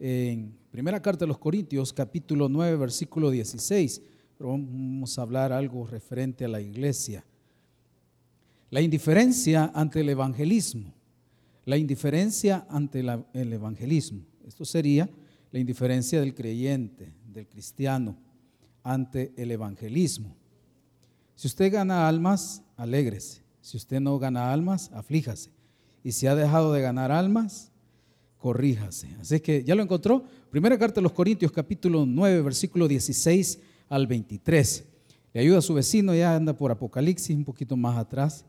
en primera carta de los Corintios, capítulo 9, versículo 16, pero vamos a hablar algo referente a la iglesia. La indiferencia ante el evangelismo. La indiferencia ante el evangelismo. Esto sería la indiferencia del creyente, del cristiano, ante el evangelismo. Si usted gana almas, alégrese. Si usted no gana almas, aflíjase. Y si ha dejado de ganar almas, corríjase. Así que ya lo encontró. Primera carta de los Corintios, capítulo 9, versículo 16 al 23. Le ayuda a su vecino, ya anda por Apocalipsis, un poquito más atrás.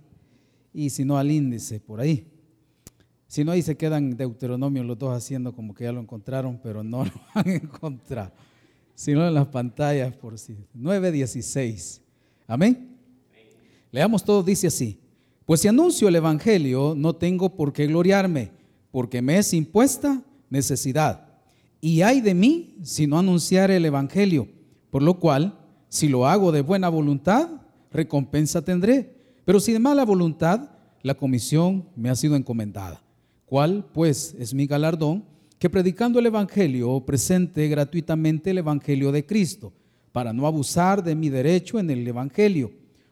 Y si no, al índice, por ahí. Si no, ahí se quedan Deuteronomio los dos haciendo como que ya lo encontraron, pero no lo han encontrado. Sino en las pantallas, por si. 9.16. Amén. Leamos todo, dice así. Pues si anuncio el Evangelio, no tengo por qué gloriarme, porque me es impuesta necesidad. Y hay de mí si no anunciar el Evangelio, por lo cual, si lo hago de buena voluntad, recompensa tendré. Pero si de mala voluntad, la comisión me ha sido encomendada. ¿Cuál, pues, es mi galardón? Que predicando el Evangelio presente gratuitamente el Evangelio de Cristo, para no abusar de mi derecho en el Evangelio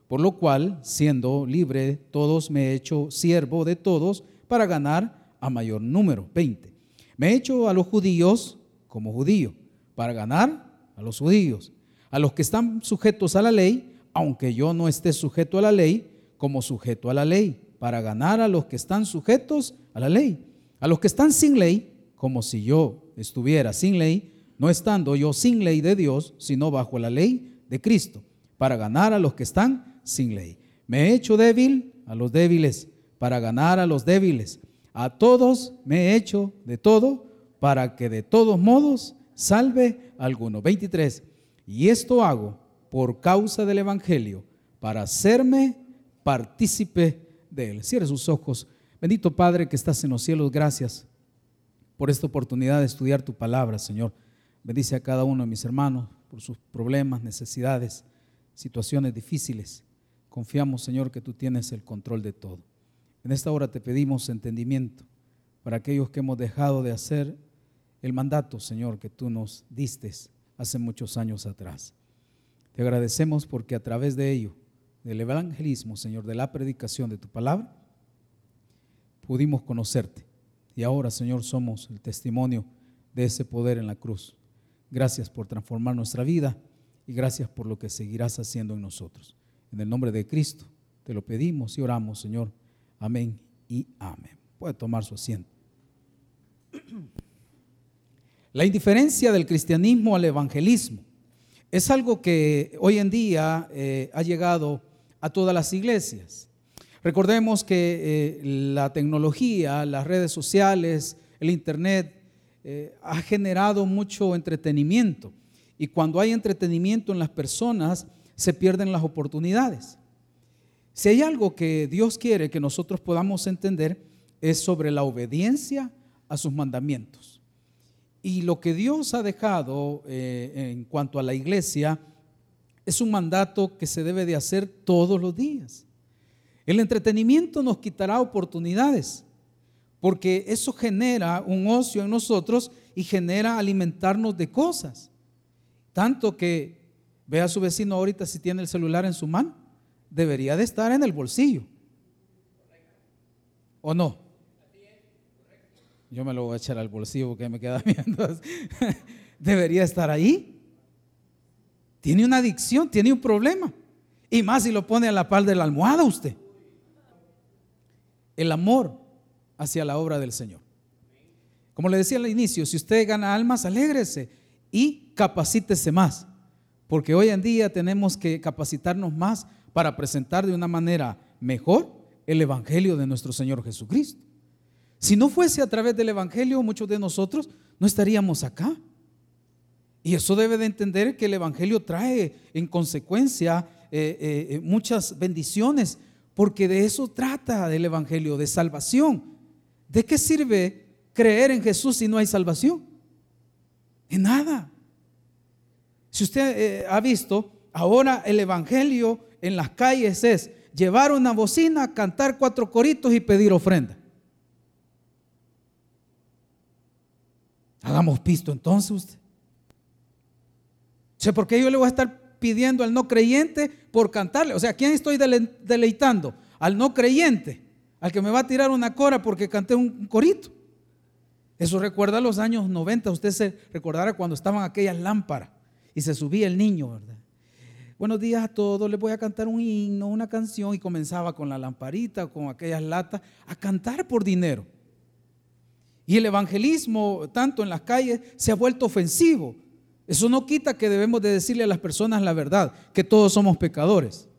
por lo cual, siendo libre, todos me he hecho siervo de todos para ganar a mayor número. 20. Me he hecho a los judíos como judío, para ganar a los judíos. A los que están sujetos a la ley, aunque yo no esté sujeto a la ley, como sujeto a la ley, para ganar a los que están sujetos a la ley. A los que están sin ley, como si yo estuviera sin ley, no estando yo sin ley de Dios, sino bajo la ley de Cristo, para ganar a los que están sin ley. Me he hecho débil a los débiles para ganar a los débiles. A todos me he hecho de todo para que de todos modos salve alguno. 23. Y esto hago por causa del Evangelio, para hacerme partícipe de él. Cierre sus ojos. Bendito Padre que estás en los cielos, gracias por esta oportunidad de estudiar tu palabra, Señor. Bendice a cada uno de mis hermanos por sus problemas, necesidades, situaciones difíciles. Confiamos, Señor, que tú tienes el control de todo. En esta hora te pedimos entendimiento para aquellos que hemos dejado de hacer el mandato, Señor, que tú nos diste hace muchos años atrás. Te agradecemos porque a través de ello, del evangelismo, Señor, de la predicación de tu palabra, pudimos conocerte. Y ahora, Señor, somos el testimonio de ese poder en la cruz. Gracias por transformar nuestra vida y gracias por lo que seguirás haciendo en nosotros. En el nombre de Cristo te lo pedimos y oramos, Señor. Amén y amén. Puede tomar su asiento. La indiferencia del cristianismo al evangelismo es algo que hoy en día eh, ha llegado a todas las iglesias. Recordemos que eh, la tecnología, las redes sociales, el Internet eh, ha generado mucho entretenimiento. Y cuando hay entretenimiento en las personas, se pierden las oportunidades. Si hay algo que Dios quiere que nosotros podamos entender es sobre la obediencia a sus mandamientos. Y lo que Dios ha dejado eh, en cuanto a la iglesia es un mandato que se debe de hacer todos los días. El entretenimiento nos quitará oportunidades, porque eso genera un ocio en nosotros y genera alimentarnos de cosas. Tanto que Ve a su vecino ahorita si tiene el celular en su mano. Debería de estar en el bolsillo. ¿O no? Yo me lo voy a echar al bolsillo porque me queda viendo. Debería estar ahí. Tiene una adicción, tiene un problema. Y más si lo pone a la par de la almohada usted. El amor hacia la obra del Señor. Como le decía al inicio, si usted gana almas, alégrese y capacítese más porque hoy en día tenemos que capacitarnos más para presentar de una manera mejor el Evangelio de nuestro Señor Jesucristo. Si no fuese a través del Evangelio, muchos de nosotros no estaríamos acá. Y eso debe de entender que el Evangelio trae en consecuencia eh, eh, eh, muchas bendiciones, porque de eso trata el Evangelio, de salvación. ¿De qué sirve creer en Jesús si no hay salvación? En nada. Si usted ha visto, ahora el Evangelio en las calles es llevar una bocina, cantar cuatro coritos y pedir ofrenda. Hagamos pisto entonces usted. O ¿por qué yo le voy a estar pidiendo al no creyente por cantarle? O sea, ¿a quién estoy deleitando? Al no creyente, al que me va a tirar una cora porque canté un corito. Eso recuerda los años 90, usted se recordará cuando estaban aquellas lámparas y se subía el niño, ¿verdad? Buenos días a todos, les voy a cantar un himno, una canción y comenzaba con la lamparita, con aquellas latas, a cantar por dinero. Y el evangelismo, tanto en las calles, se ha vuelto ofensivo. Eso no quita que debemos de decirle a las personas la verdad, que todos somos pecadores.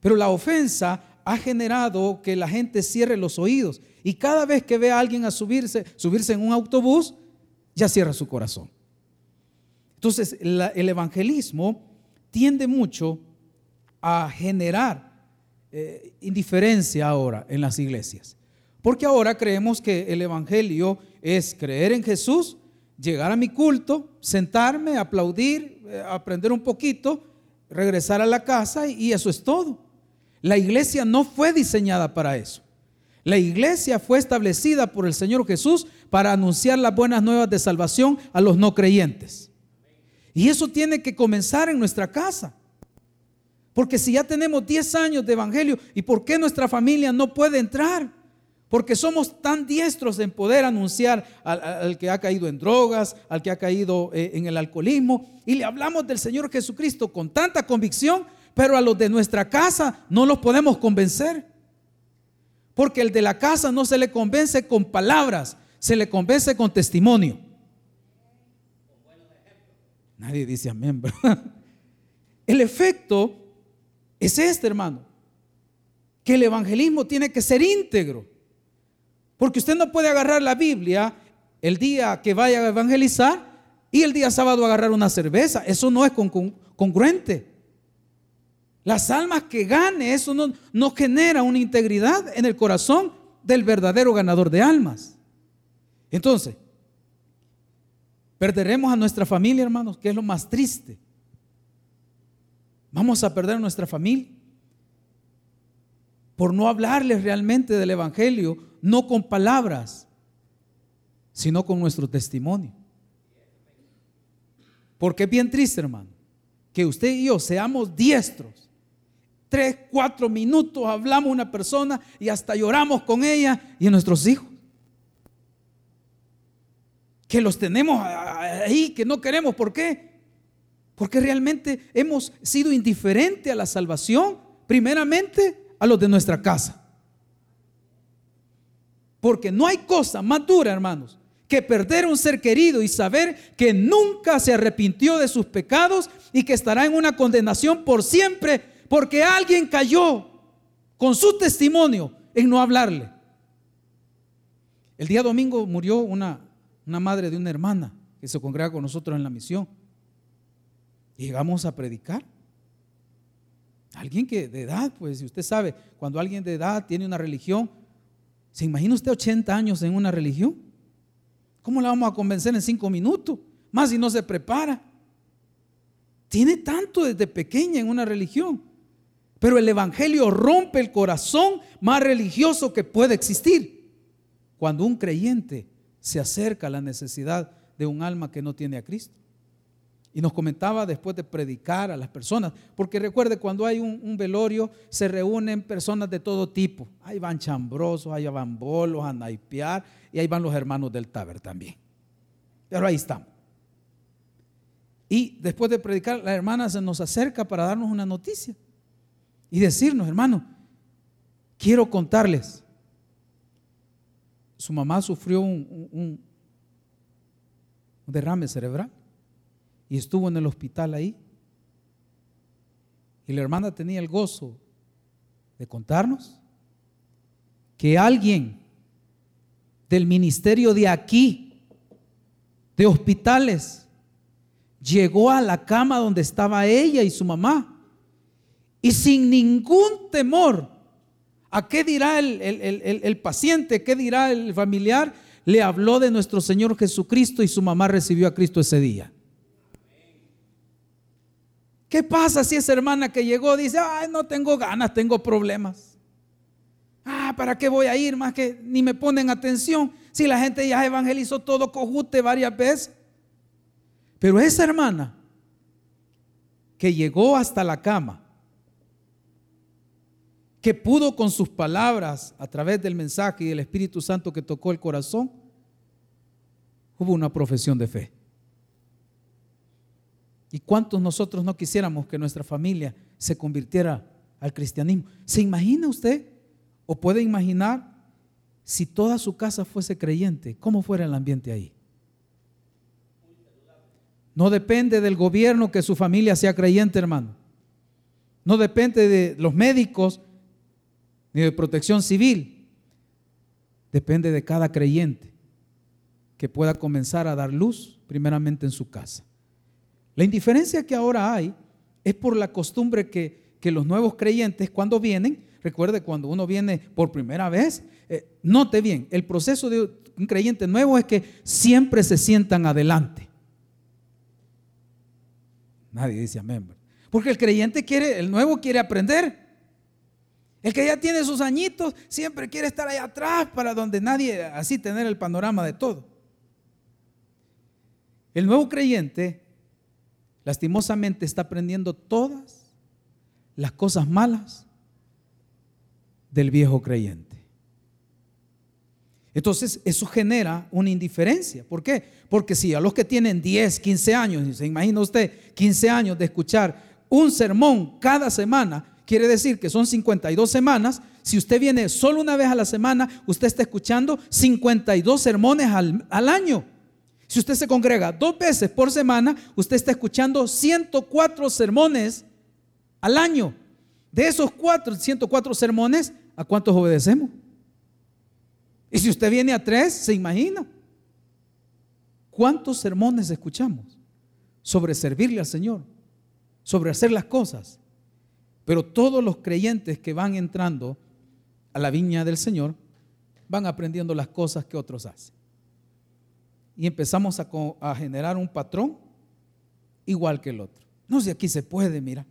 Pero la ofensa ha generado que la gente cierre los oídos y cada vez que ve a alguien a subirse, subirse en un autobús, ya cierra su corazón. Entonces, el evangelismo tiende mucho a generar eh, indiferencia ahora en las iglesias. Porque ahora creemos que el evangelio es creer en Jesús, llegar a mi culto, sentarme, aplaudir, eh, aprender un poquito, regresar a la casa y eso es todo. La iglesia no fue diseñada para eso. La iglesia fue establecida por el Señor Jesús para anunciar las buenas nuevas de salvación a los no creyentes. Y eso tiene que comenzar en nuestra casa. Porque si ya tenemos 10 años de evangelio, ¿y por qué nuestra familia no puede entrar? Porque somos tan diestros en poder anunciar al, que ha caído en drogas, al que ha caído eh, en el alcoholismo, y le hablamos del Señor Jesucristo con tanta convicción pero a los de nuestra casa no los podemos convencer. Porque el de la casa no se le convence con palabras, se le convence con testimonio. Nadie dice amén, El efecto es este, hermano, que el evangelismo tiene que ser íntegro. Porque usted no puede agarrar la Biblia el día que vaya a evangelizar y el día sábado agarrar una cerveza. Eso no es congruente. Las almas que gane, eso no genera una integridad en el corazón del verdadero ganador de almas. Entonces, perderemos a nuestra familia, hermanos, que es lo más triste. Vamos a perder a nuestra familia por no hablarles realmente del Evangelio, no con palabras, sino con nuestro testimonio. Porque es bien triste, hermano, que usted y yo seamos diestros tres, cuatro minutos hablamos a una persona y hasta lloramos con ella y a nuestros hijos. Que los tenemos ahí, que no queremos. ¿Por qué? Porque realmente hemos sido indiferentes a la salvación, primeramente a los de nuestra casa. Porque no hay cosa más dura, hermanos, que perder un ser querido y saber que nunca se arrepintió de sus pecados y que estará en una condenación por siempre porque alguien cayó con su testimonio en no hablarle. El día domingo murió una, una madre de una hermana que se congrega con nosotros en la misión. llegamos a predicar. Alguien que de edad, pues si usted sabe, cuando alguien de edad tiene una religión, ¿se imagina usted 80 años en una religión? ¿Cómo la vamos a convencer en cinco minutos? Más si no se prepara. Tiene tanto desde pequeña en una religión. Pero el Evangelio rompe el corazón más religioso que puede existir. Cuando un creyente se acerca la necesidad de un alma que no tiene a Cristo. Y nos comentaba después de predicar a las personas, porque recuerde, cuando hay un, velorio se reúnen personas de todo tipo. Ahí van chambrosos, ahí van bolos a naipear y ahí van los hermanos del taber también. Pero ahí estamos. Y después de predicar, la hermana se nos acerca para darnos una noticia y decirnos, hermano, quiero contarles. Su mamá sufrió un, derrame cerebral y estuvo en el hospital ahí. Y la hermana tenía el gozo de contarnos que alguien del ministerio de aquí, de hospitales, llegó a la cama donde estaba ella y su mamá y sin ningún temor a qué dirá el, paciente, qué dirá el familiar, le habló de nuestro Señor Jesucristo y su mamá recibió a Cristo ese día. ¿Qué pasa si esa hermana que llegó dice, ay, no tengo ganas, tengo problemas? Ah, ¿para qué voy a ir? Más que ni me ponen atención. Si la gente ya evangelizó todo cojute varias veces. Pero esa hermana que llegó hasta la cama, que pudo con sus palabras, a través del mensaje y del Espíritu Santo que tocó el corazón, hubo una profesión de fe. ¿Y cuántos nosotros no quisiéramos que nuestra familia se convirtiera al cristianismo? ¿Se imagina usted o puede imaginar si toda su casa fuese creyente? ¿Cómo fuera el ambiente ahí? No depende del gobierno que su familia sea creyente, hermano. No depende de los médicos ni de protección civil. Depende de cada creyente que pueda comenzar a dar luz primeramente en su casa. La indiferencia que ahora hay es por la costumbre que, los nuevos creyentes cuando vienen, recuerde cuando uno viene por primera vez, eh, note bien, el proceso de un creyente nuevo es que siempre se sientan adelante. Nadie dice amén. Porque el creyente quiere, el nuevo quiere aprender. El que ya tiene sus añitos siempre quiere estar allá atrás para donde nadie, así tener el panorama de todo. El nuevo creyente lastimosamente está aprendiendo todas las cosas malas del viejo creyente. Entonces, eso genera una indiferencia. ¿Por qué? Porque si a los que tienen 10, 15 años, se imagina usted 15 años de escuchar un sermón cada semana, quiere decir que son 52 semanas. Si usted viene solo una vez a la semana, usted está escuchando 52 sermones al, al año. Si usted se congrega dos veces por semana, usted está escuchando 104 sermones al año. De esos cuatro, 104 sermones, ¿a cuántos obedecemos? Y si usted viene a tres, se imagina. ¿Cuántos sermones escuchamos sobre servirle al Señor? Sobre hacer las cosas. Pero todos los creyentes que van entrando a la viña del Señor van aprendiendo las cosas que otros hacen y empezamos a, generar un patrón igual que el otro. No sé, aquí se puede, mira.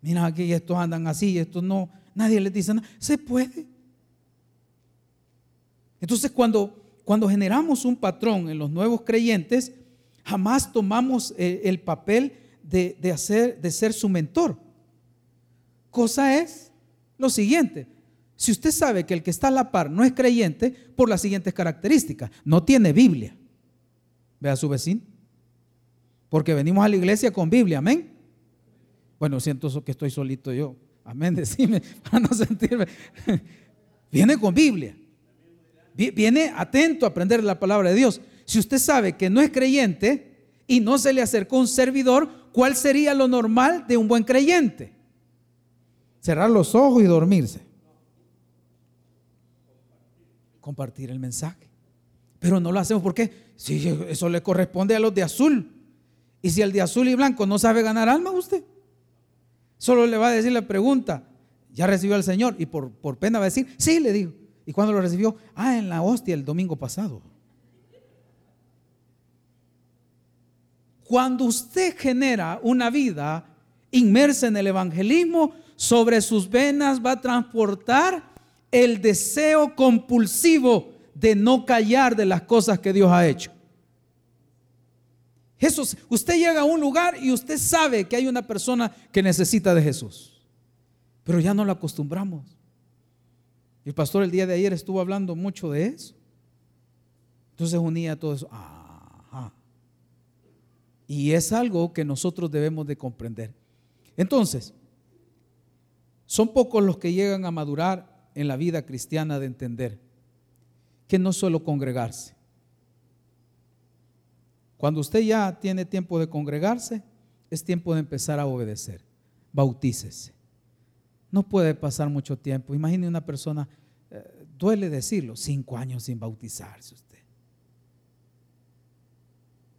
Mira, aquí estos andan así, estos no. Nadie les dice nada. Se puede. Entonces, cuando, cuando generamos un patrón en los nuevos creyentes, jamás tomamos eh, el, papel de, de, hacer, de ser su mentor. Cosa es lo siguiente: si usted sabe que el que está a la par no es creyente por las siguientes características, no tiene Biblia. Ve a su vecino. Porque venimos a la iglesia con Biblia, amén. Bueno, siento que estoy solito yo. Amén, decime, para no sentirme. Viene con Biblia. Viene atento a aprender la palabra de Dios. Si usted sabe que no es creyente y no se le acercó un servidor, ¿cuál sería lo normal de un buen creyente? Cerrar los ojos y dormirse compartir el mensaje. Pero no lo hacemos porque si eso le corresponde a los de azul. Y si el de azul y blanco no sabe ganar alma, usted solo le va a decir la pregunta, ¿ya recibió al Señor? Y por, por pena va a decir, sí, le digo. ¿Y cuando lo recibió? Ah, en la hostia el domingo pasado. Cuando usted genera una vida inmersa en el evangelismo, sobre sus venas va a transportar el deseo compulsivo de no callar de las cosas que Dios ha hecho. Jesús, usted llega a un lugar y usted sabe que hay una persona que necesita de Jesús, pero ya no lo acostumbramos. El pastor el día de ayer estuvo hablando mucho de eso. Entonces unía todo eso. Y es algo que nosotros debemos de comprender. Entonces, son pocos los que llegan a madurar en la vida cristiana de entender que no solo congregarse. Cuando usted ya tiene tiempo de congregarse, es tiempo de empezar a obedecer. Bautícese. No puede pasar mucho tiempo. Imagine una persona, eh, duele decirlo, cinco años sin bautizarse usted.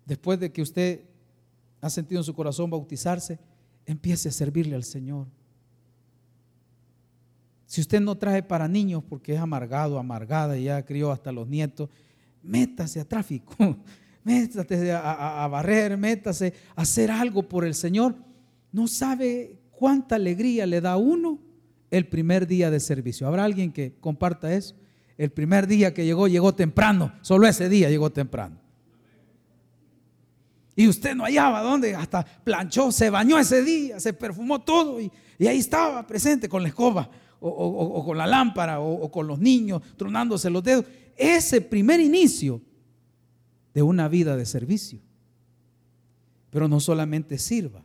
Después de que usted ha sentido en su corazón bautizarse, empiece a servirle al Señor. Si usted no trae para niños porque es amargado, amargada y ya crió hasta los nietos, métase a tráfico, métase a, barrer, métase a hacer algo por el Señor. No sabe cuánta alegría le da a uno el primer día de servicio. ¿Habrá alguien que comparta eso? el primer día que llegó, llegó temprano. Solo ese día llegó temprano. Y usted no hallaba dónde, hasta planchó, se bañó ese día, se perfumó todo y, ahí estaba presente con la escoba o, con la lámpara o, con los niños tronándose los dedos. Ese primer inicio de una vida de servicio. Pero no solamente sirva,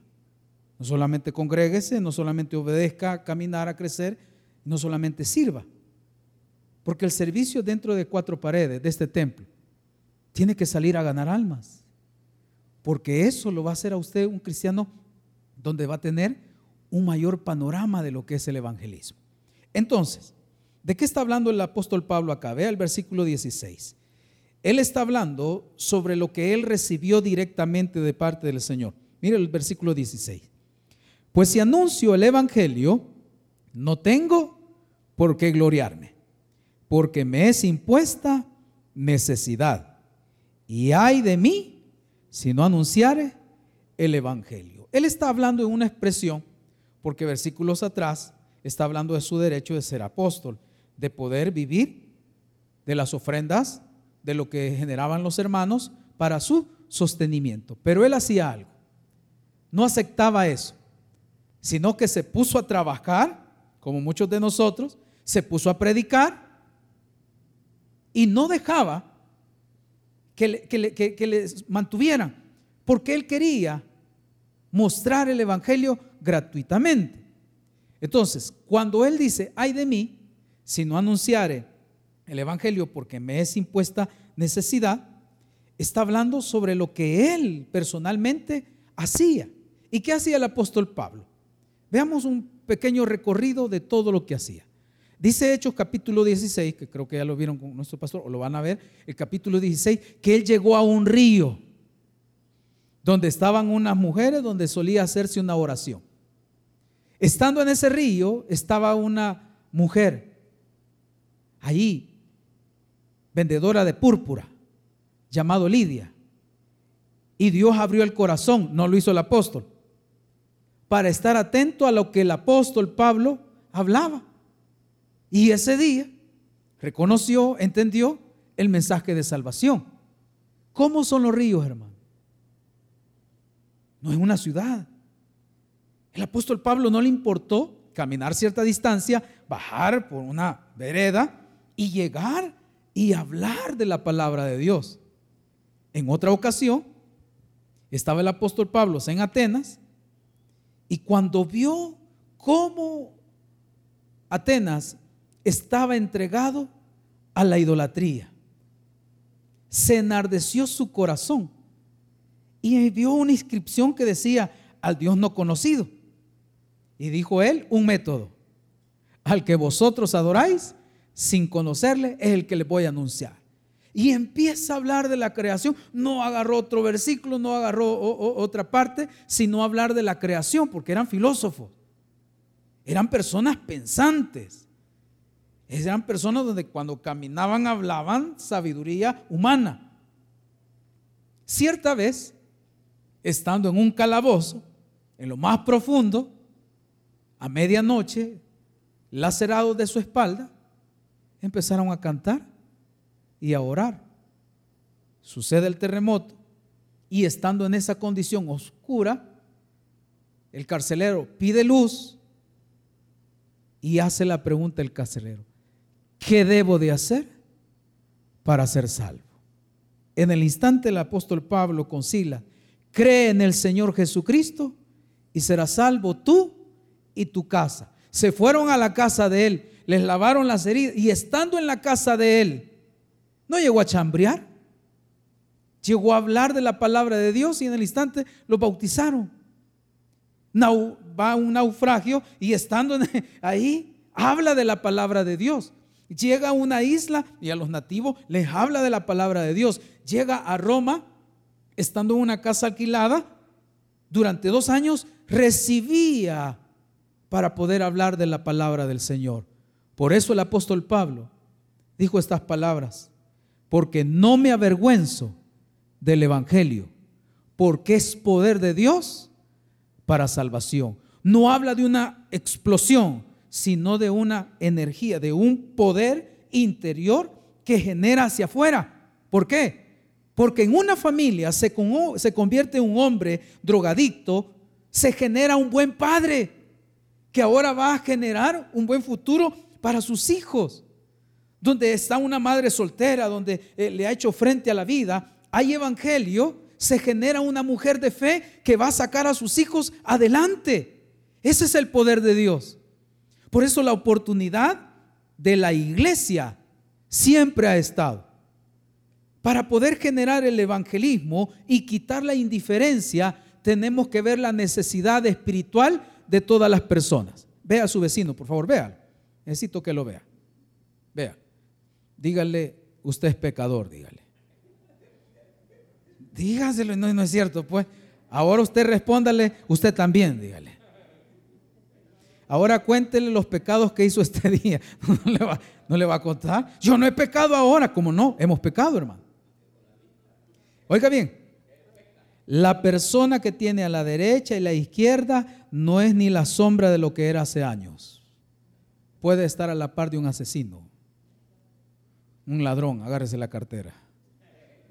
no solamente congréguese, no solamente obedezca caminar, a crecer, no solamente sirva. Porque el servicio dentro de cuatro paredes de este templo tiene que salir a ganar almas. Porque eso lo va a hacer a usted un cristiano donde va a tener un mayor panorama de lo que es el evangelismo. Entonces, ¿de qué está hablando el apóstol Pablo acá? Vea el versículo 16. Él está hablando sobre lo que él recibió directamente de parte del Señor. Mire el versículo 16. Pues si anuncio el Evangelio, no tengo por qué gloriarme, porque me es impuesta necesidad. Y hay de mí si no anunciare el Evangelio. Él está hablando en una expresión, porque versículos atrás está hablando de su derecho de ser apóstol, de poder vivir de las ofrendas de lo que generaban los hermanos para su sostenimiento. Pero él hacía algo. No aceptaba eso, sino que se puso a trabajar, como muchos de nosotros, se puso a predicar y no dejaba que, que, les mantuvieran, porque él quería mostrar el Evangelio gratuitamente. Entonces, cuando él dice, ay de mí, si no anunciare el Evangelio porque me es impuesta necesidad, está hablando sobre lo que él personalmente hacía. ¿Y qué hacía el apóstol Pablo? Veamos un pequeño recorrido de todo lo que hacía. Dice Hechos capítulo 16, que creo que ya lo vieron con nuestro pastor, o lo van a ver, el capítulo 16, que él llegó a un río donde estaban unas mujeres donde solía hacerse una oración. Estando en ese río estaba una mujer allí vendedora de púrpura, llamado Lidia. Y Dios abrió el corazón, no lo hizo el apóstol, para estar atento a lo que el apóstol Pablo hablaba. Y ese día reconoció, entendió el mensaje de salvación. ¿Cómo son los ríos, hermano? No es una ciudad. El apóstol Pablo no le importó caminar cierta distancia, bajar por una vereda y llegar y hablar de la palabra de Dios. En otra ocasión, estaba el apóstol Pablo en Atenas y cuando vio cómo Atenas estaba entregado a la idolatría, se enardeció su corazón y vio una inscripción que decía al Dios no conocido. Y dijo él un método, al que vosotros adoráis, sin conocerle, es el que le voy a anunciar. Y empieza a hablar de la creación. No agarró otro versículo, no agarró otra parte, sino hablar de la creación, porque eran filósofos. Eran personas pensantes. Eran personas donde cuando caminaban hablaban sabiduría humana. Cierta vez, estando en un calabozo, en lo más profundo, a medianoche, lacerado de su espalda, empezaron a cantar y a orar. Sucede el terremoto y estando en esa condición oscura, el carcelero pide luz y hace la pregunta el carcelero, ¿qué debo de hacer para ser salvo? En el instante el apóstol Pablo concila, cree en el Señor Jesucristo y serás salvo tú y tu casa. Se fueron a la casa de él les lavaron las heridas y estando en la casa de él, no llegó a chambrear, llegó a hablar de la palabra de Dios y en el instante lo bautizaron. va a un naufragio y estando ahí, habla de la palabra de Dios. Llega a una isla y a los nativos les habla de la palabra de Dios. Llega a Roma, estando en una casa alquilada, durante dos años recibía para poder hablar de la palabra del Señor. Por eso el apóstol Pablo dijo estas palabras, porque no me avergüenzo del Evangelio, porque es poder de Dios para salvación. No habla de una explosión, sino de una energía, de un poder interior que genera hacia afuera. ¿Por qué? Porque en una familia se, se convierte un hombre drogadicto, se genera un buen padre que ahora va a generar un buen futuro para sus hijos. Donde está una madre soltera, donde eh, le ha hecho frente a la vida, hay evangelio, se genera una mujer de fe que va a sacar a sus hijos adelante. Ese es el poder de Dios. Por eso la oportunidad de la iglesia siempre ha estado. Para poder generar el evangelismo y quitar la indiferencia, tenemos que ver la necesidad espiritual de todas las personas. Vea a su vecino, por favor, vea. Necesito que lo vea. Vea. Dígale, usted es pecador, dígale. Dígaselo, no, no es cierto, pues. Ahora usted respóndale, usted también, dígale. Ahora cuéntele los pecados que hizo este día. No le, va, no le va a contar. Yo no he pecado ahora, como no, hemos pecado, hermano. Oiga bien, la persona que tiene a la derecha y la izquierda no es ni la sombra de lo que era hace años. Puede estar a la par de un asesino, un ladrón, agárrese la cartera.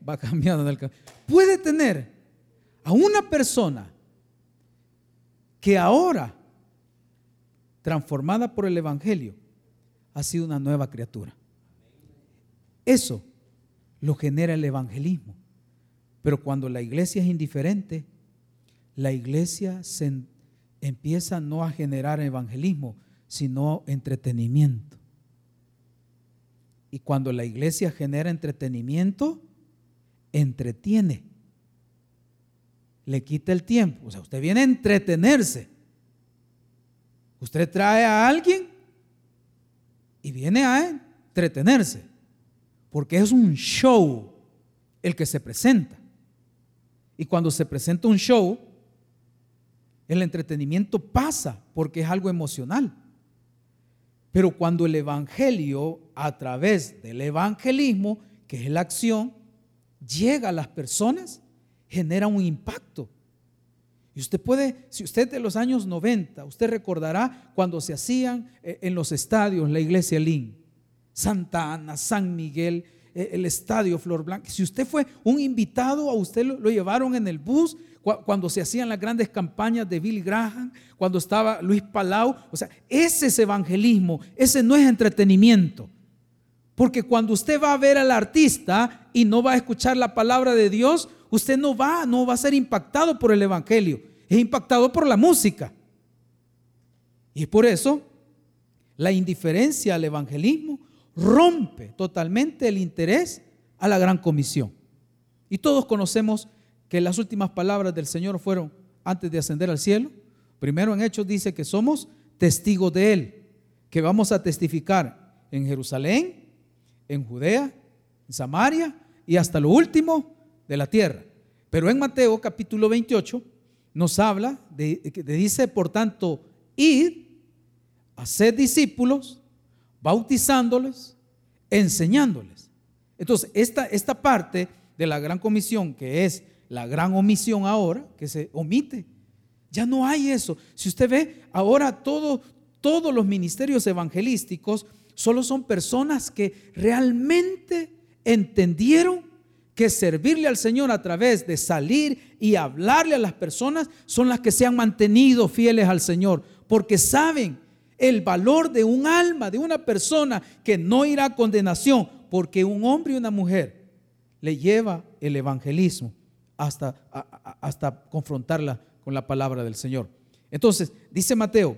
Va cambiando del Puede tener a una persona que ahora, transformada por el Evangelio, ha sido una nueva criatura. Eso lo genera el evangelismo. Pero cuando la iglesia es indiferente, la iglesia empieza no a generar evangelismo, sino entretenimiento. Y cuando la iglesia genera entretenimiento, entretiene. Le quita el tiempo. O sea, usted viene a entretenerse. Usted trae a alguien y viene a entretenerse. Porque es un show el que se presenta. Y cuando se presenta un show, el entretenimiento pasa porque es algo emocional. Pero cuando el Evangelio, a través del evangelismo, que es la acción, llega a las personas, genera un impacto. Y usted puede, si usted de los años 90, usted recordará cuando se hacían eh, en los estadios la iglesia Lin, Santa Ana, San Miguel, el estadio Flor Blanca. Si usted fue un invitado, a usted lo, llevaron en el bus cuando se hacían las grandes campañas de Billy Graham, cuando estaba Luis Palau. O sea, ese es evangelismo, ese no es entretenimiento. Porque cuando usted va a ver al artista y no va a escuchar la palabra de Dios, usted no va, no va a ser impactado por el evangelio, es impactado por la música. Y por eso la indiferencia al evangelismo rompe totalmente el interés a la gran comisión. Y todos conocemos que las últimas palabras del Señor fueron antes de ascender al cielo. Primero en Hechos dice que somos testigos de Él, que vamos a testificar en Jerusalén, en Judea, en Samaria y hasta lo último de la tierra. Pero en Mateo capítulo 28 nos habla, de, dice, por tanto, id, hacer discípulos bautizándoles, enseñándoles. Entonces, esta, esta parte de la gran comisión, que es la gran omisión ahora, que se omite, ya no hay eso. Si usted ve, ahora todo, todos los ministerios evangelísticos solo son personas que realmente entendieron que servirle al Señor a través de salir y hablarle a las personas son las que se han mantenido fieles al Señor, porque saben el valor de un alma, de una persona que no irá a condenación, porque un hombre y una mujer le lleva el evangelismo hasta, hasta confrontarla con la palabra del Señor. Entonces, dice Mateo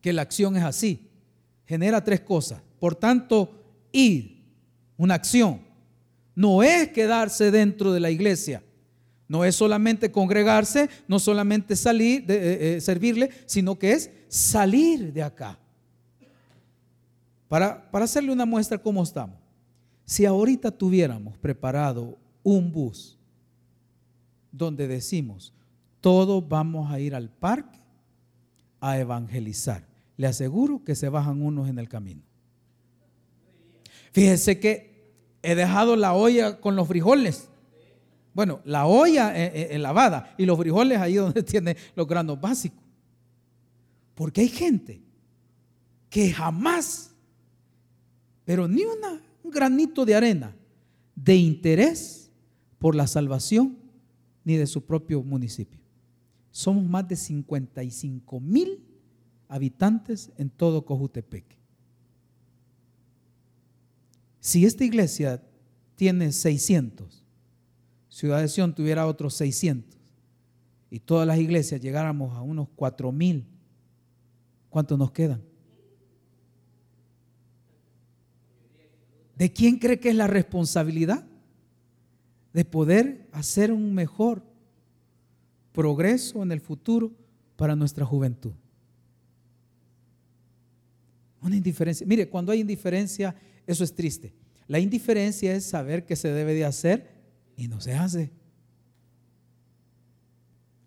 que la acción es así, genera tres cosas. Por tanto, ir, una acción, no es quedarse dentro de la iglesia. No es solamente congregarse, no solamente salir, de, eh, eh, servirle, sino que es salir de acá. Para, para hacerle una muestra cómo estamos. Si ahorita tuviéramos preparado un bus donde decimos, todos vamos a ir al parque a evangelizar, le aseguro que se bajan unos en el camino. Fíjese que he dejado la olla con los frijoles. Bueno, la olla eh, eh, lavada y los frijoles ahí donde tiene los granos básicos. Porque hay gente que jamás pero ni un granito de arena de interés por la salvación ni de su propio municipio. Somos más de 55 mil habitantes en todo Cojutepeque. Si esta iglesia tiene 600, Ciudad de Sion tuviera otros 600 y todas las iglesias llegáramos a unos 4 mil, ¿cuántos nos quedan? ¿De quién cree que es la responsabilidad de poder hacer un mejor progreso en el futuro para nuestra juventud? Una indiferencia. Mire, cuando hay indiferencia, eso es triste. La indiferencia es saber que se debe de hacer y no se hace.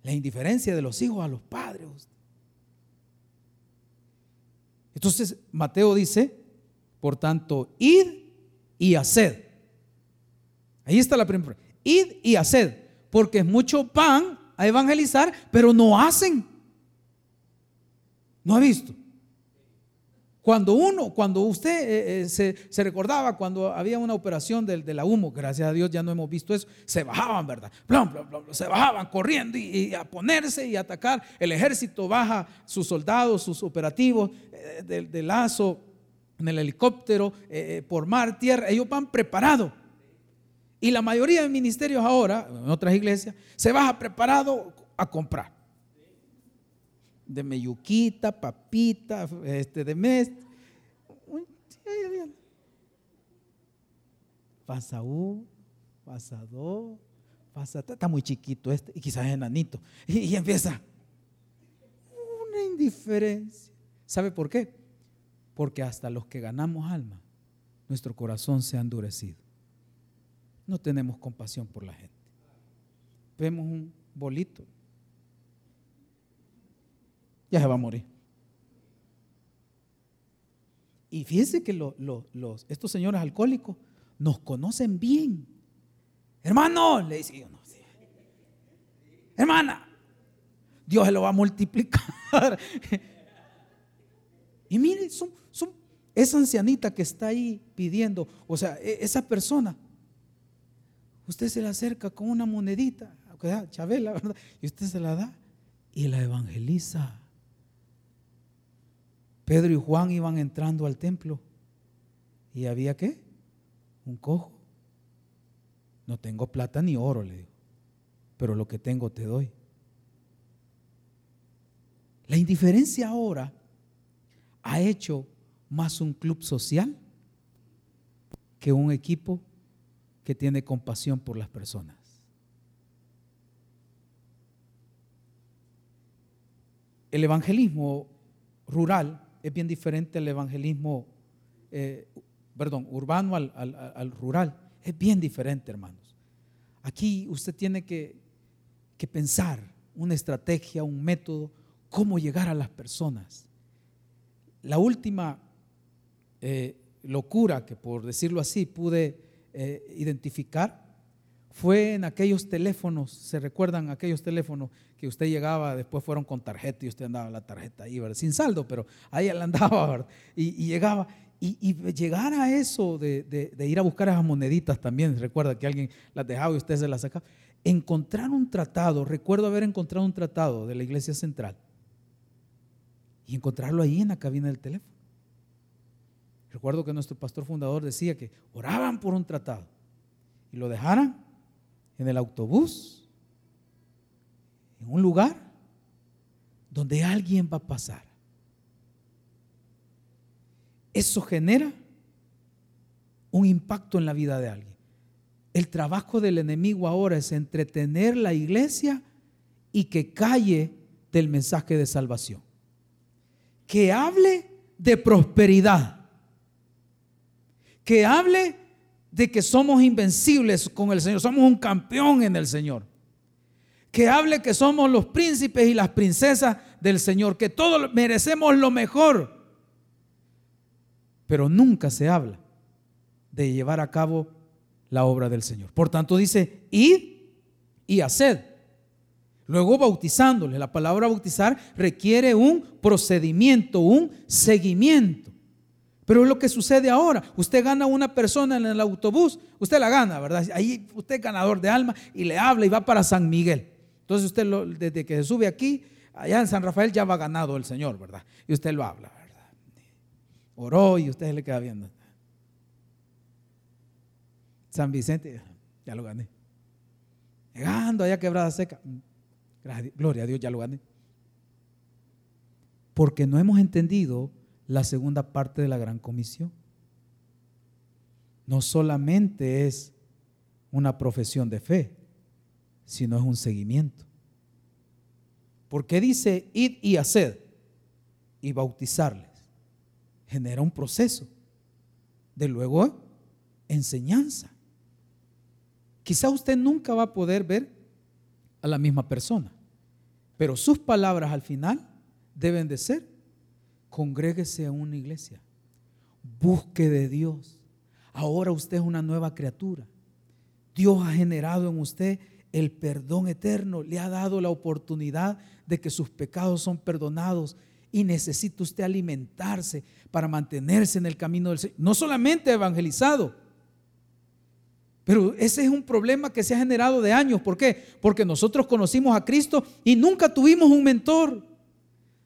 La indiferencia de los hijos a los padres. Entonces, Mateo dice, por tanto, id y haced. Ahí está la primera. Id y haced, porque es mucho pan a evangelizar, pero no hacen. ¿No ha visto? Cuando uno, cuando usted eh, eh, se, recordaba cuando había una operación de, de, la humo, gracias a Dios ya no hemos visto eso, se bajaban, ¿verdad? se bajaban corriendo y, a ponerse y atacar. El ejército baja sus soldados, sus operativos eh, de, lazo en el helicóptero, por mar, tierra, ellos van preparados. Y la mayoría de ministerios ahora, en otras iglesias, se baja preparado a comprar de meyuquita, papita, este, de mes. Pasa uno, pasa dos, pasa, está muy chiquito este, y quizás enanito. Y, y empieza una indiferencia. ¿Sabe por qué? Porque hasta los que ganamos alma, nuestro corazón se ha endurecido. No tenemos compasión por la gente. Vemos un bolito, se va a morir. Y fíjense que los, estos señores alcohólicos nos conocen bien. Hermano, le dice no, Hermana, Dios se lo va a multiplicar. y mire, son, son, esa ancianita que está ahí pidiendo, o sea, e, esa persona, usted se le acerca con una monedita, Chabela, ¿verdad? Y usted se la da y la evangeliza. Pedro y Juan iban entrando al templo y había qué? Un cojo. No tengo plata ni oro, le digo, pero lo que tengo te doy. La indiferencia ahora ha hecho más un club social que un equipo que tiene compasión por las personas. El evangelismo rural es bien diferente el evangelismo, eh, perdón, urbano al, rural. Es bien diferente, hermanos. Aquí usted tiene que, pensar una estrategia, un método, cómo llegar a las personas. La última eh, locura que, por decirlo así, pude eh, identificar fue en aquellos teléfonos, ¿se recuerdan aquellos teléfonos que usted llegaba, después fueron con tarjeta y usted andaba la tarjeta ahí, sin saldo, pero ahí él andaba, Y, llegaba, y, llegar a eso de, ir a buscar esas moneditas también, recuerda que alguien las dejaba y usted se las sacaba, encontrar un tratado, recuerdo haber encontrado un tratado de la iglesia central, y encontrarlo ahí en la cabina del teléfono. Recuerdo que nuestro pastor fundador decía que oraban por un tratado y lo dejaran en el autobús, en un lugar donde alguien va a pasar. Eso genera un impacto en la vida de alguien. El trabajo del enemigo ahora es entretener la iglesia y que calle del mensaje de salvación. Que hable de prosperidad. Que hable de que somos invencibles con el Señor, somos un campeón en el Señor. Que hable que somos los príncipes y las princesas del Señor, que todos merecemos lo mejor. Pero nunca se habla de llevar a cabo la obra del Señor. Por tanto dice, id y haced. Luego bautizándole. La palabra bautizar requiere un procedimiento, un seguimiento. Pero es lo que sucede ahora. Usted gana a una persona en el autobús, usted la gana, ¿verdad? Ahí usted es ganador de alma y le habla y va para San Miguel. Entonces usted desde que se sube aquí, allá en San Rafael ya va ganado el Señor, ¿verdad? Y usted lo habla, ¿verdad? Oró y usted le queda viendo. San Vicente, ya lo gané. Llegando allá quebrada seca. Gloria a Dios, ya lo gané. Porque no hemos entendido la segunda parte de la gran comisión. No solamente es una profesión de fe, sino es un seguimiento. Porque dice id y haced y bautizarles. Genera un proceso de luego enseñanza. Quizá usted nunca va a poder ver a la misma persona, pero sus palabras al final deben de ser congréguese a una iglesia, busque de Dios. Ahora usted es una nueva criatura. Dios ha generado en usted el perdón eterno, le ha dado la oportunidad de que sus pecados son perdonados y necesita usted alimentarse para mantenerse en el camino del Señor. No solamente evangelizado, pero ese es un problema que se ha generado de años. ¿Por qué? Porque nosotros conocimos a Cristo y nunca tuvimos un mentor.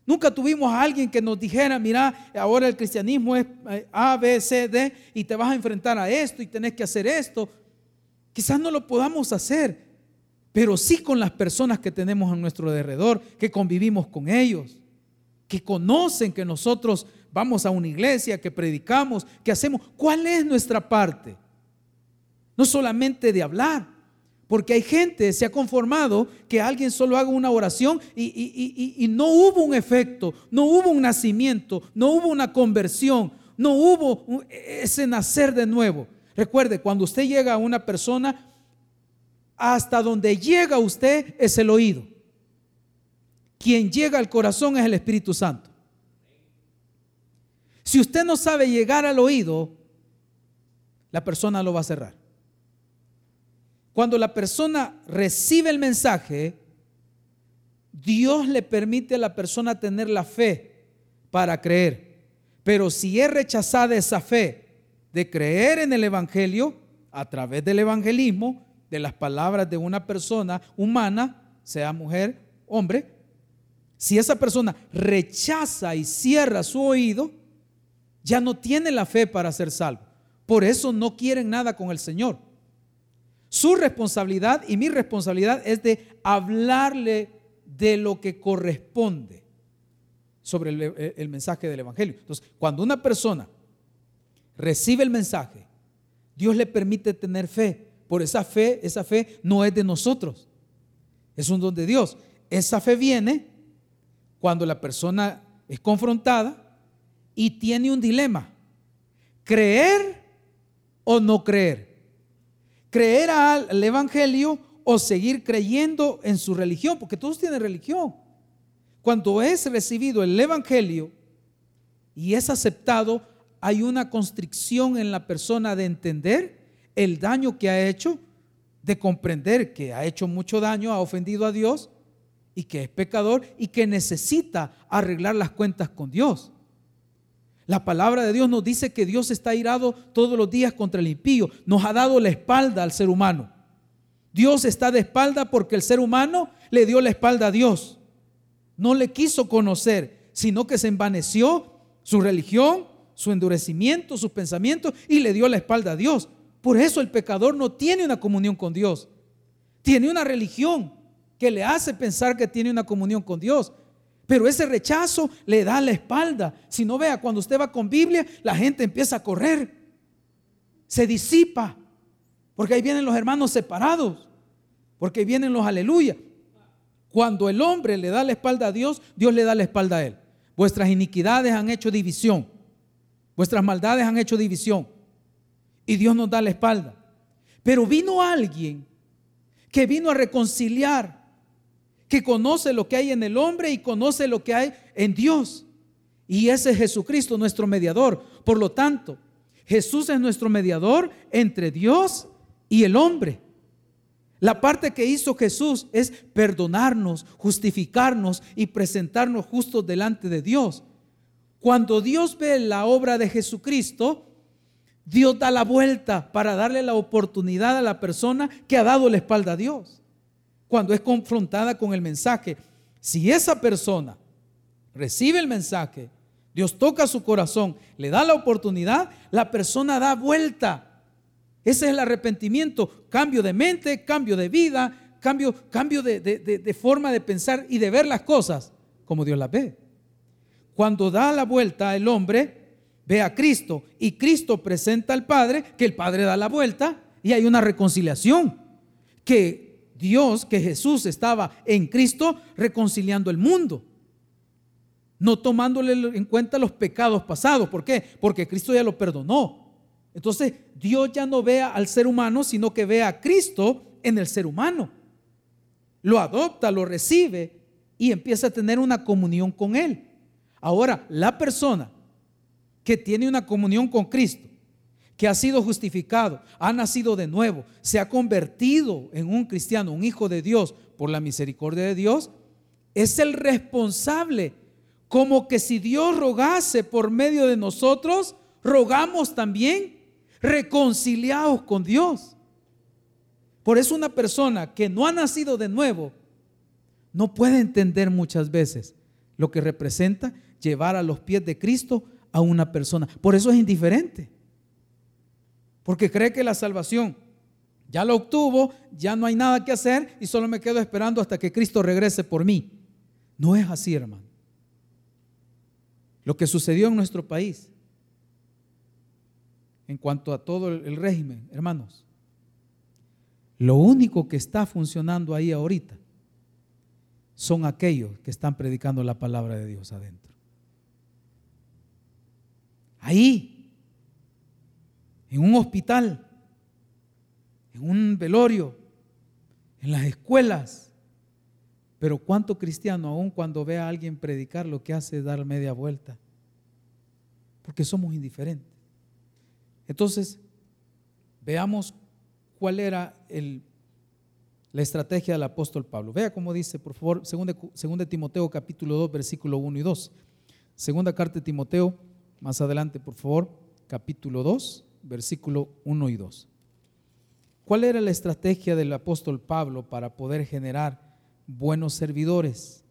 Nunca tuvimos a alguien que nos dijera, mira, ahora el cristianismo es eh, A, B, C, D y te vas a enfrentar a esto y tenés que hacer esto. Quizás no lo podamos hacer, pero sí con las personas que tenemos a nuestro alrededor, que convivimos con ellos, que conocen que nosotros vamos a una iglesia, que predicamos, que hacemos. ¿Cuál es nuestra parte? No solamente de hablar, porque hay gente, se ha conformado que alguien solo haga una oración y, no hubo un efecto, no hubo un nacimiento, no hubo una conversión, no hubo ese nacer de nuevo. Recuerde, cuando usted llega a una persona, hasta donde llega usted es el oído. Quien llega al corazón es el Espíritu Santo. Si usted no sabe llegar al oído, la persona lo va a cerrar. Cuando la persona recibe el mensaje, Dios le permite a la persona tener la fe para creer. Pero si es rechazada esa fe de creer en el Evangelio, a través del evangelismo, de las palabras de una persona humana, sea mujer, hombre, si esa persona rechaza y cierra su oído, ya no tiene la fe para ser salvo. Por eso no quieren nada con el Señor. Su responsabilidad y mi responsabilidad es de hablarle de lo que corresponde sobre el, mensaje del Evangelio. Entonces, cuando una persona recibe el mensaje, Dios le permite tener fe. Por esa fe, esa fe no es de nosotros, es un don de Dios. Esa fe viene cuando la persona es confrontada y tiene un dilema, creer o no creer creer al Evangelio o seguir creyendo en su religión, porque todos tienen religión. Cuando es recibido el Evangelio y es aceptado, hay una constricción en la persona de entender el daño que ha hecho, de comprender que ha hecho mucho daño, ha ofendido a Dios y que es pecador y que necesita arreglar las cuentas con Dios. La palabra de Dios nos dice que Dios está irado todos los días contra el impío. Nos ha dado la espalda al ser humano. Dios está de espalda porque el ser humano le dio la espalda a Dios. No le quiso conocer, sino que se envaneció su religión, su endurecimiento, sus pensamientos y le dio la espalda a Dios. Por eso el pecador no tiene una comunión con Dios. Tiene una religión que le hace pensar que tiene una comunión con Dios. Pero ese rechazo le da la espalda. Si no vea, cuando usted va con Biblia, la gente empieza a correr. Se disipa. Porque ahí vienen los hermanos separados. Porque ahí vienen los aleluya. Cuando el hombre le da la espalda a Dios, Dios le da la espalda a él. Vuestras iniquidades han hecho división. Vuestras maldades han hecho división. Y Dios nos da la espalda. Pero vino alguien que vino a reconciliar que conoce lo que hay en el hombre y conoce lo que hay en Dios. Y ese es Jesucristo, nuestro mediador. Por lo tanto, Jesús es nuestro mediador entre Dios y el hombre. La parte que hizo Jesús es perdonarnos, justificarnos y presentarnos justos delante de Dios. Cuando Dios ve la obra de Jesucristo, Dios da la vuelta para darle la oportunidad a la persona que ha dado la espalda a Dios. Cuando es confrontada con el mensaje, si esa persona recibe el mensaje, Dios toca su corazón, le da la oportunidad, la persona da vuelta. Ese es el arrepentimiento, cambio de mente, cambio de vida, cambio, cambio de, forma de pensar y de ver las cosas como Dios las ve. Cuando da la vuelta el hombre, ve a Cristo y Cristo presenta al Padre, que el Padre da la vuelta y hay una reconciliación. Que Dios, que Jesús estaba en Cristo reconciliando el mundo. No tomándole en cuenta los pecados pasados. ¿Por qué? Porque Cristo ya lo perdonó. Entonces Dios ya no ve al ser humano, sino que ve a Cristo en el ser humano. Lo adopta, lo recibe y empieza a tener una comunión con Él. Ahora, la persona que tiene una comunión con Cristo, que ha sido justificado, ha nacido de nuevo, se ha convertido en un cristiano, un hijo de Dios por la misericordia de Dios, es el responsable. Como que si Dios rogase por medio de nosotros, rogamos también reconciliados con Dios. Por eso una persona que no ha nacido de nuevo no puede entender muchas veces lo que representa llevar a los pies de Cristo a una persona. Por eso es indiferente. Porque cree que la salvación ya lo obtuvo, ya no hay nada que hacer y solo me quedo esperando hasta que Cristo regrese por mí. No es así, hermano. Lo que sucedió en nuestro país en cuanto a todo el régimen, hermanos, lo único que está funcionando ahí ahorita son aquellos que están predicando la palabra de Dios adentro. Ahí, en un hospital, en un velorio, en las escuelas. Pero cuánto cristiano, aun cuando ve a alguien predicar, lo que hace es dar media vuelta. Porque somos indiferentes. Entonces, veamos cuál era el la estrategia del apóstol Pablo. Vea cómo dice, por favor, 2 Timoteo capítulo 2, versículo 1 y 2. Segunda carta de Timoteo, más adelante, por favor, capítulo 2, versículo 1 y 2. ¿Cuál era la estrategia del apóstol Pablo para poder generar buenos servidores?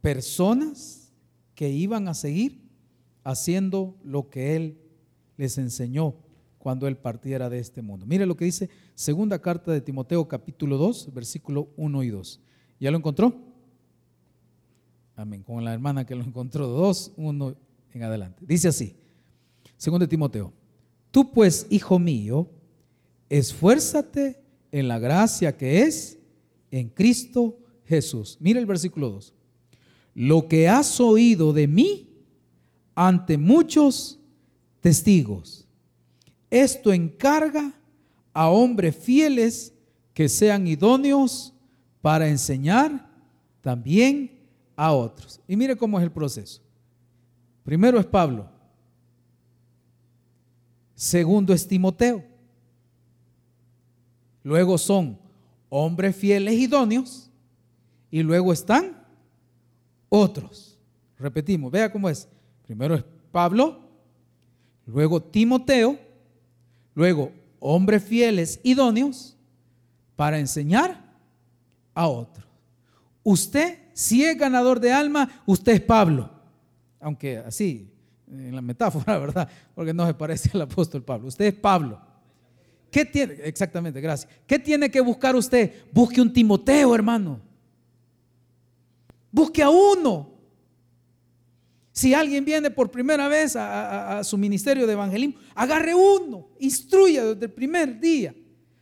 Personas que iban a seguir haciendo lo que él les enseñó cuando él partiera de este mundo. Mire lo que dice segunda carta de Timoteo capítulo 2, versículo 1 y 2. ¿Ya lo encontró? Amén. Con la hermana que lo encontró, 2, 1 en adelante. Dice así, segundo Timoteo, tú pues, hijo mío, esfuérzate en la gracia que es en Cristo Jesús. Mire el versículo 2. Lo que has oído de mí ante muchos testigos esto encarga a hombres fieles que sean idóneos para enseñar también a otros. Y mire cómo es el proceso. Primero es Pablo. Segundo es Timoteo. Luego son hombres fieles idóneos. Y luego están otros. Repetimos, vea cómo es. Primero es Pablo, luego Timoteo, Luego, hombres fieles, idóneos, para enseñar a otros. Usted, si es ganador de alma, usted es Pablo. Aunque así, en la metáfora, ¿verdad? Porque no se parece al apóstol Pablo. Usted es Pablo. ¿Qué tiene? Exactamente, gracias. ¿Qué tiene que buscar usted? Busque un Timoteo, hermano. Busque a uno. Si alguien viene por primera vez a, su ministerio de evangelismo, agarre uno, instruya desde el primer día.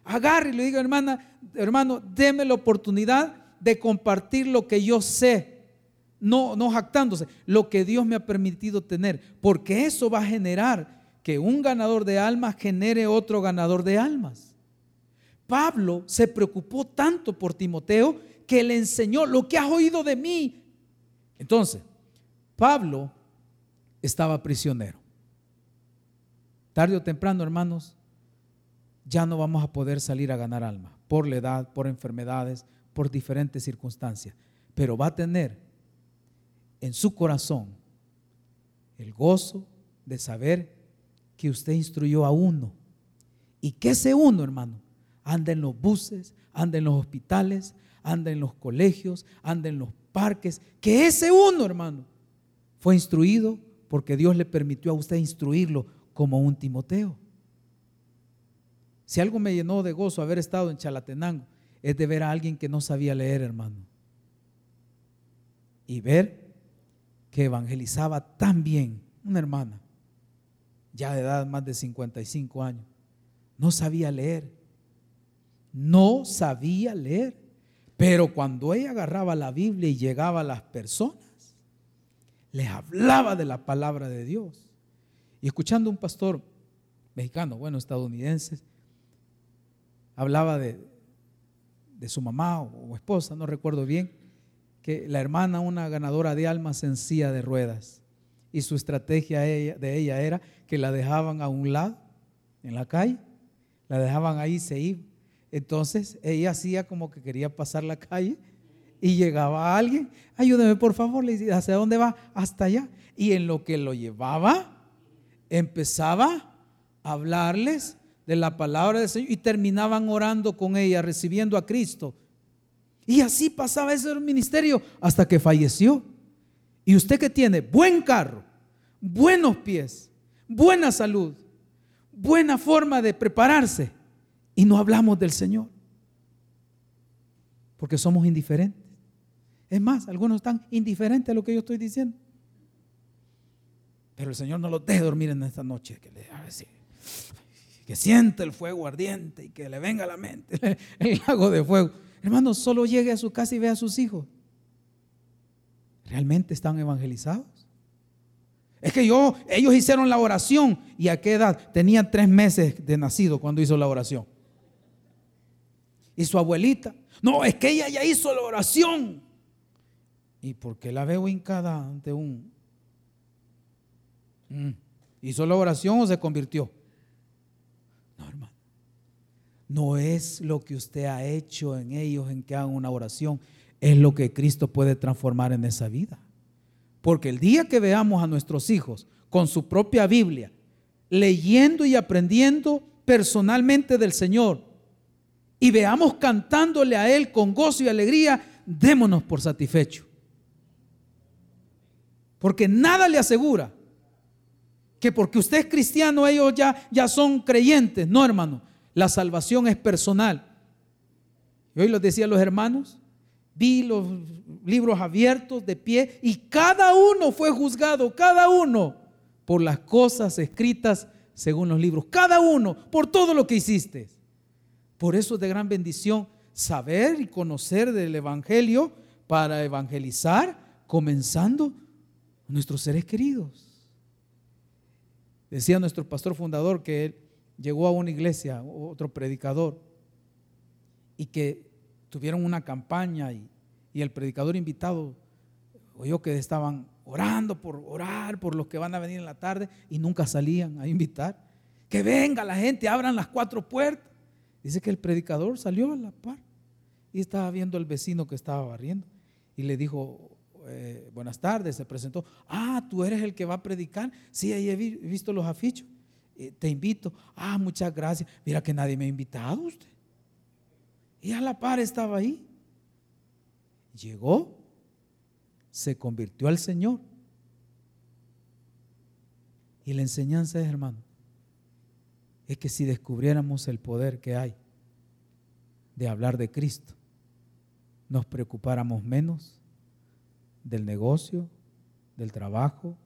Agarre y le diga, hermana, hermano, déme la oportunidad de compartir lo que yo sé. No, no jactándose, lo que Dios me ha permitido tener. Porque eso va a generar que un ganador de almas genere otro ganador de almas. Pablo se preocupó tanto por Timoteo que le enseñó lo que has oído de mí. Entonces, Pablo estaba prisionero. Tarde o temprano, hermanos, ya no vamos a poder salir a ganar alma por la edad, por enfermedades, por diferentes circunstancias. Pero va a tener en su corazón el gozo de saber que usted instruyó a uno y que ese uno, hermano, anda en los buses, anda en los hospitales, anda en los colegios, anda en los parques, que ese uno, hermano, fue instruido porque Dios le permitió a usted instruirlo como un Timoteo. Si algo me llenó de gozo haber estado en Chalatenango, es de ver a alguien que no sabía leer, hermano. Y ver que evangelizaba tan bien, una hermana, ya de edad más de 55 años, no sabía leer. No sabía leer. Pero cuando ella agarraba la Biblia y llegaba a las personas, les hablaba de la palabra de Dios. Y escuchando un pastor mexicano, bueno, estadounidense, hablaba de, de su mamá o, esposa, no recuerdo bien, que la hermana, una ganadora de almas sencilla de ruedas, y su estrategia de ella era que la dejaban a un lado, en la calle, la dejaban ahí, se iba. Entonces ella hacía como que quería pasar la calle y llegaba alguien, ayúdeme por favor, le decía, ¿hacia dónde va? Hasta allá. Y en lo que lo llevaba, empezaba a hablarles de la palabra del Señor y terminaban orando con ella, recibiendo a Cristo. Y así pasaba ese ministerio hasta que falleció. Y usted que tiene buen carro, buenos pies, buena salud, buena forma de prepararse y no hablamos del Señor. Porque somos indiferentes. Es más, algunos están indiferentes a lo que yo estoy diciendo. Pero el Señor no los deje dormir en esta noche. Que, le, que siente el fuego ardiente y que le venga a la mente el lago de fuego. Hermano, solo llegue a su casa y vea a sus hijos. ¿Realmente están evangelizados? Es que yo, ellos hicieron la oración y a qué edad? Tenían tres meses de nacido cuando hizo la oración. Y su abuelita, no, es que ella ya hizo la oración. ¿Y por qué la veo hincada ante un... Mm, ¿Hizo la oración o se convirtió? No, es lo que usted ha hecho en ellos en que hagan una oración, es lo que Cristo puede transformar en esa vida. Porque el día que veamos a nuestros hijos con su propia Biblia, leyendo y aprendiendo personalmente del Señor, y veamos cantándole a Él con gozo y alegría, démonos por satisfecho. Porque nada le asegura que porque usted es cristiano ellos ya, ya son creyentes. No, hermano, la salvación es personal. Y hoy lo decía los hermanos, vi los libros abiertos de pie y cada uno fue juzgado, cada uno por las cosas escritas según los libros, cada uno por todo lo que hiciste. Por eso es de gran bendición saber y conocer del Evangelio para evangelizar, comenzando nuestros seres queridos. Decía nuestro pastor fundador que él llegó a una iglesia, otro predicador, y que tuvieron una campaña y, el predicador invitado oyó que estaban orando por orar por los que van a venir en la tarde y nunca salían a invitar. Que venga la gente, abran las cuatro puertas. Dice que el predicador salió a la par y estaba viendo al vecino que estaba barriendo y le dijo, eh, buenas tardes, se presentó, ah, tú eres el que va a predicar, sí, ahí he visto los afichos, eh, te invito, ah, muchas gracias, mira que nadie me ha invitado usted. Y a la par estaba ahí. Llegó, se convirtió al Señor. Y la enseñanza es, hermano, es que si descubriéramos el poder que hay de hablar de Cristo, nos preocupáramos menos del negocio, del trabajo,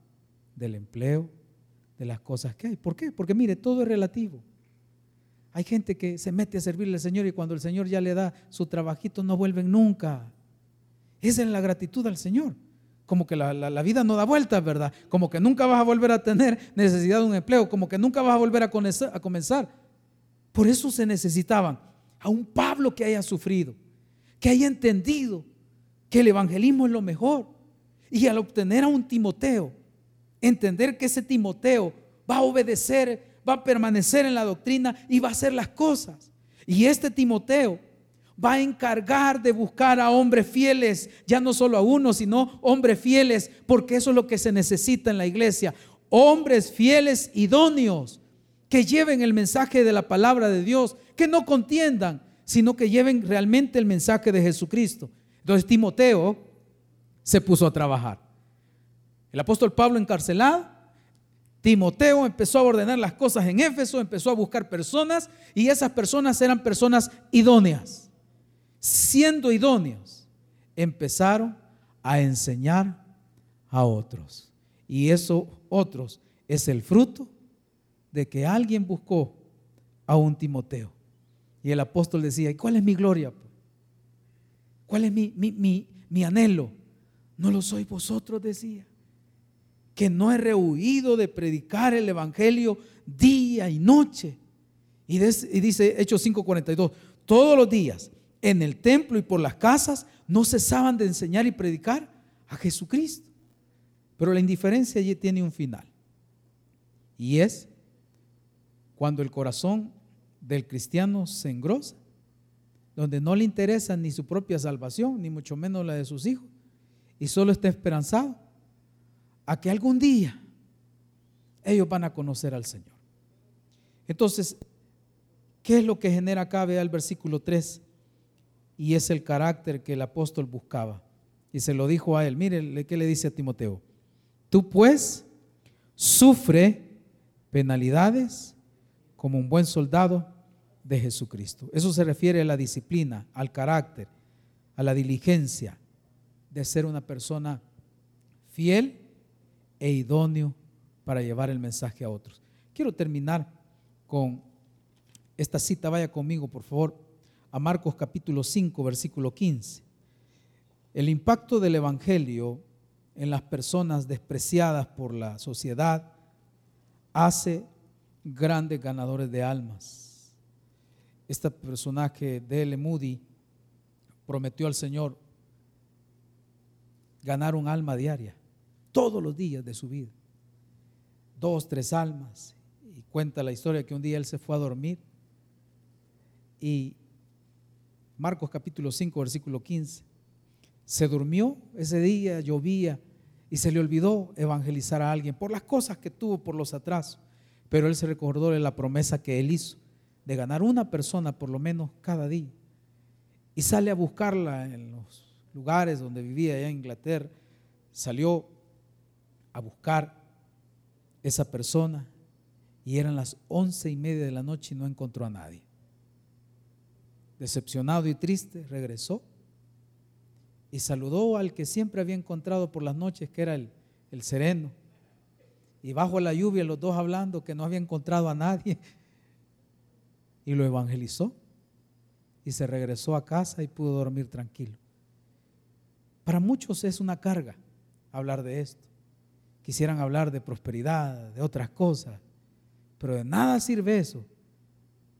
del empleo, de las cosas que hay. ¿Por qué? Porque mire, todo es relativo. Hay gente que se mete a servirle al Señor y cuando el Señor ya le da su trabajito no vuelven nunca. Esa es la gratitud al Señor. Como que la, vida no da vueltas, ¿verdad? Como que nunca vas a volver a tener necesidad de un empleo, como que nunca vas a volver a a comenzar. Por eso se necesitaban a un Pablo que haya sufrido, que haya entendido que el evangelismo es lo mejor. Y al obtener a un Timoteo, entender que ese Timoteo va a obedecer va a permanecer en la doctrina y va a hacer las cosas. Y este Timoteo va a encargar de buscar a hombres fieles, ya no solo a uno, sino hombres fieles, porque eso es lo que se necesita en la iglesia. Hombres fieles, idóneos, que lleven el mensaje de la palabra de Dios, que no contiendan, sino que lleven realmente el mensaje de Jesucristo. Entonces Timoteo se puso a trabajar. El apóstol Pablo encarcelado, Timoteo empezó a ordenar las cosas en Éfeso, empezó a buscar personas y esas personas eran personas idóneas siendo idóneos, empezaron a enseñar a otros. Y eso, otros, es el fruto de que alguien buscó a un Timoteo. Y el apóstol decía, ¿y cuál es mi gloria? ¿Cuál es mi, mi, anhelo? No lo soy vosotros, decía. Que no he rehuido de predicar el Evangelio día y noche. Y, dice Hechos 5:42, todos los días en el templo y por las casas no cesaban de enseñar y predicar a Jesucristo. Pero la indiferencia allí tiene un final. Y es cuando el corazón del cristiano se engrosa, donde no le interesa ni su propia salvación, ni mucho menos la de sus hijos, y solo está esperanzado a que algún día ellos van a conocer al Señor. Entonces, ¿qué es lo que genera acá? Vea el versículo 3 y es el carácter que el apóstol buscaba. Y se lo dijo a él. Mire qué le dice a Timoteo. Tú pues sufre penalidades como un buen soldado de Jesucristo. Eso se refiere a la disciplina, al carácter, a la diligencia de ser una persona fiel e idóneo para llevar el mensaje a otros. Quiero terminar con esta cita. Vaya conmigo, por favor, a Marcos capítulo 5, versículo 15. El impacto del Evangelio en las personas despreciadas por la sociedad hace grandes ganadores de almas. Este personaje de L. Moody prometió al Señor ganar un alma diaria, todos los días de su vida. Dos, tres almas. Y cuenta la historia que un día él se fue a dormir y Marcos capítulo 5, versículo 15. Se durmió ese día, llovía y se le olvidó evangelizar a alguien por las cosas que tuvo, por los atrasos. Pero él se recordó de la promesa que él hizo de ganar una persona por lo menos cada día. Y sale a buscarla en los lugares donde vivía allá en Inglaterra. Salió a buscar esa persona y eran las once y media de la noche y no encontró a nadie decepcionado y triste, regresó y saludó al que siempre había encontrado por las noches, que era el, el sereno. Y bajo la lluvia los dos hablando que no había encontrado a nadie. Y lo evangelizó. Y se regresó a casa y pudo dormir tranquilo. Para muchos es una carga hablar de esto. Quisieran hablar de prosperidad, de otras cosas. Pero de nada sirve eso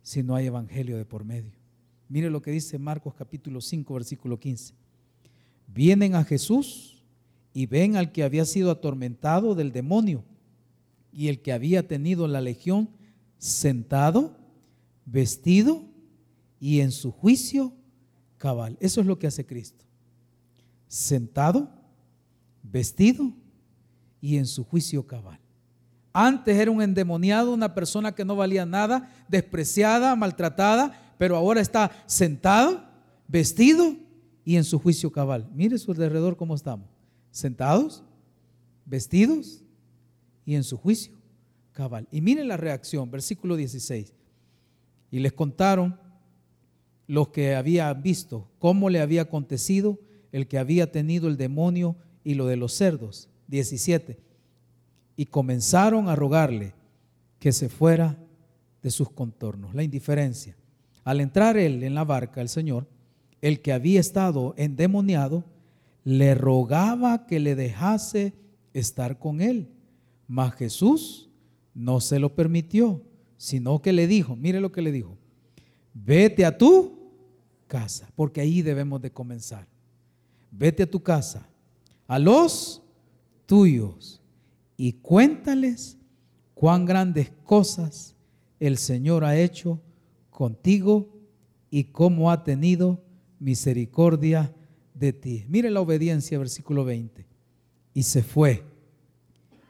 si no hay evangelio de por medio. Mire lo que dice Marcos capítulo 5, versículo 15. Vienen a Jesús y ven al que había sido atormentado del demonio y el que había tenido la legión sentado, vestido y en su juicio cabal. Eso es lo que hace Cristo. Sentado, vestido y en su juicio cabal. Antes era un endemoniado, una persona que no valía nada, despreciada, maltratada, pero ahora está sentado, vestido y en su juicio cabal. Mire su alrededor cómo estamos. Sentados, vestidos y en su juicio cabal. Y mire la reacción, versículo 16. Y les contaron los que habían visto cómo le había acontecido el que había tenido el demonio y lo de los cerdos. 17. Y comenzaron a rogarle que se fuera de sus contornos. La indiferencia. Al entrar él en la barca, el Señor, el que había estado endemoniado, le rogaba que le dejase estar con él. Mas Jesús no se lo permitió, sino que le dijo, mire lo que le dijo, vete a tu casa, porque ahí debemos de comenzar. Vete a tu casa, a los tuyos, y cuéntales cuán grandes cosas el Señor ha hecho contigo y cómo ha tenido misericordia de ti. Mire la obediencia, versículo 20. Y se fue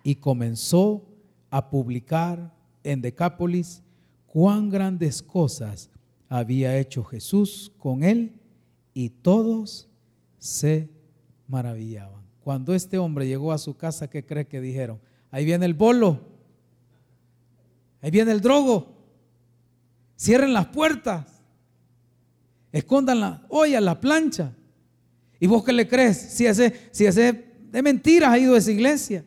y comenzó a publicar en Decápolis cuán grandes cosas había hecho Jesús con él y todos se maravillaban. Cuando este hombre llegó a su casa, ¿qué cree que dijeron? Ahí viene el bolo, ahí viene el drogo, cierren las puertas, escondan la olla, la plancha. ¿Y vos qué le crees? Si ese, si ese de mentiras ha ido a esa iglesia.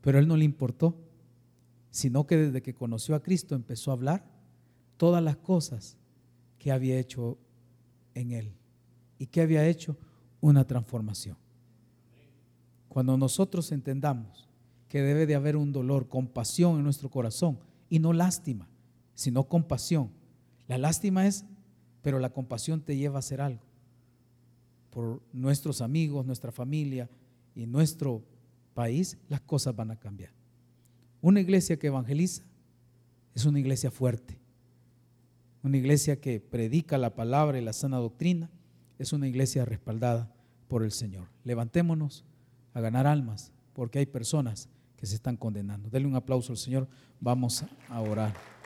Pero él no le importó, sino que desde que conoció a Cristo empezó a hablar todas las cosas que había hecho en él. ¿Y que había hecho? Una transformación. Cuando nosotros entendamos que debe de haber un dolor, compasión en nuestro corazón, y no lástima, sino compasión. La lástima es, pero la compasión te lleva a hacer algo por nuestros amigos, nuestra familia y nuestro país, las cosas van a cambiar. Una iglesia que evangeliza es una iglesia fuerte. Una iglesia que predica la palabra y la sana doctrina es una iglesia respaldada por el Señor. Levantémonos a ganar almas porque hay personas que se están condenando. Denle un aplauso al Señor. Vamos a orar.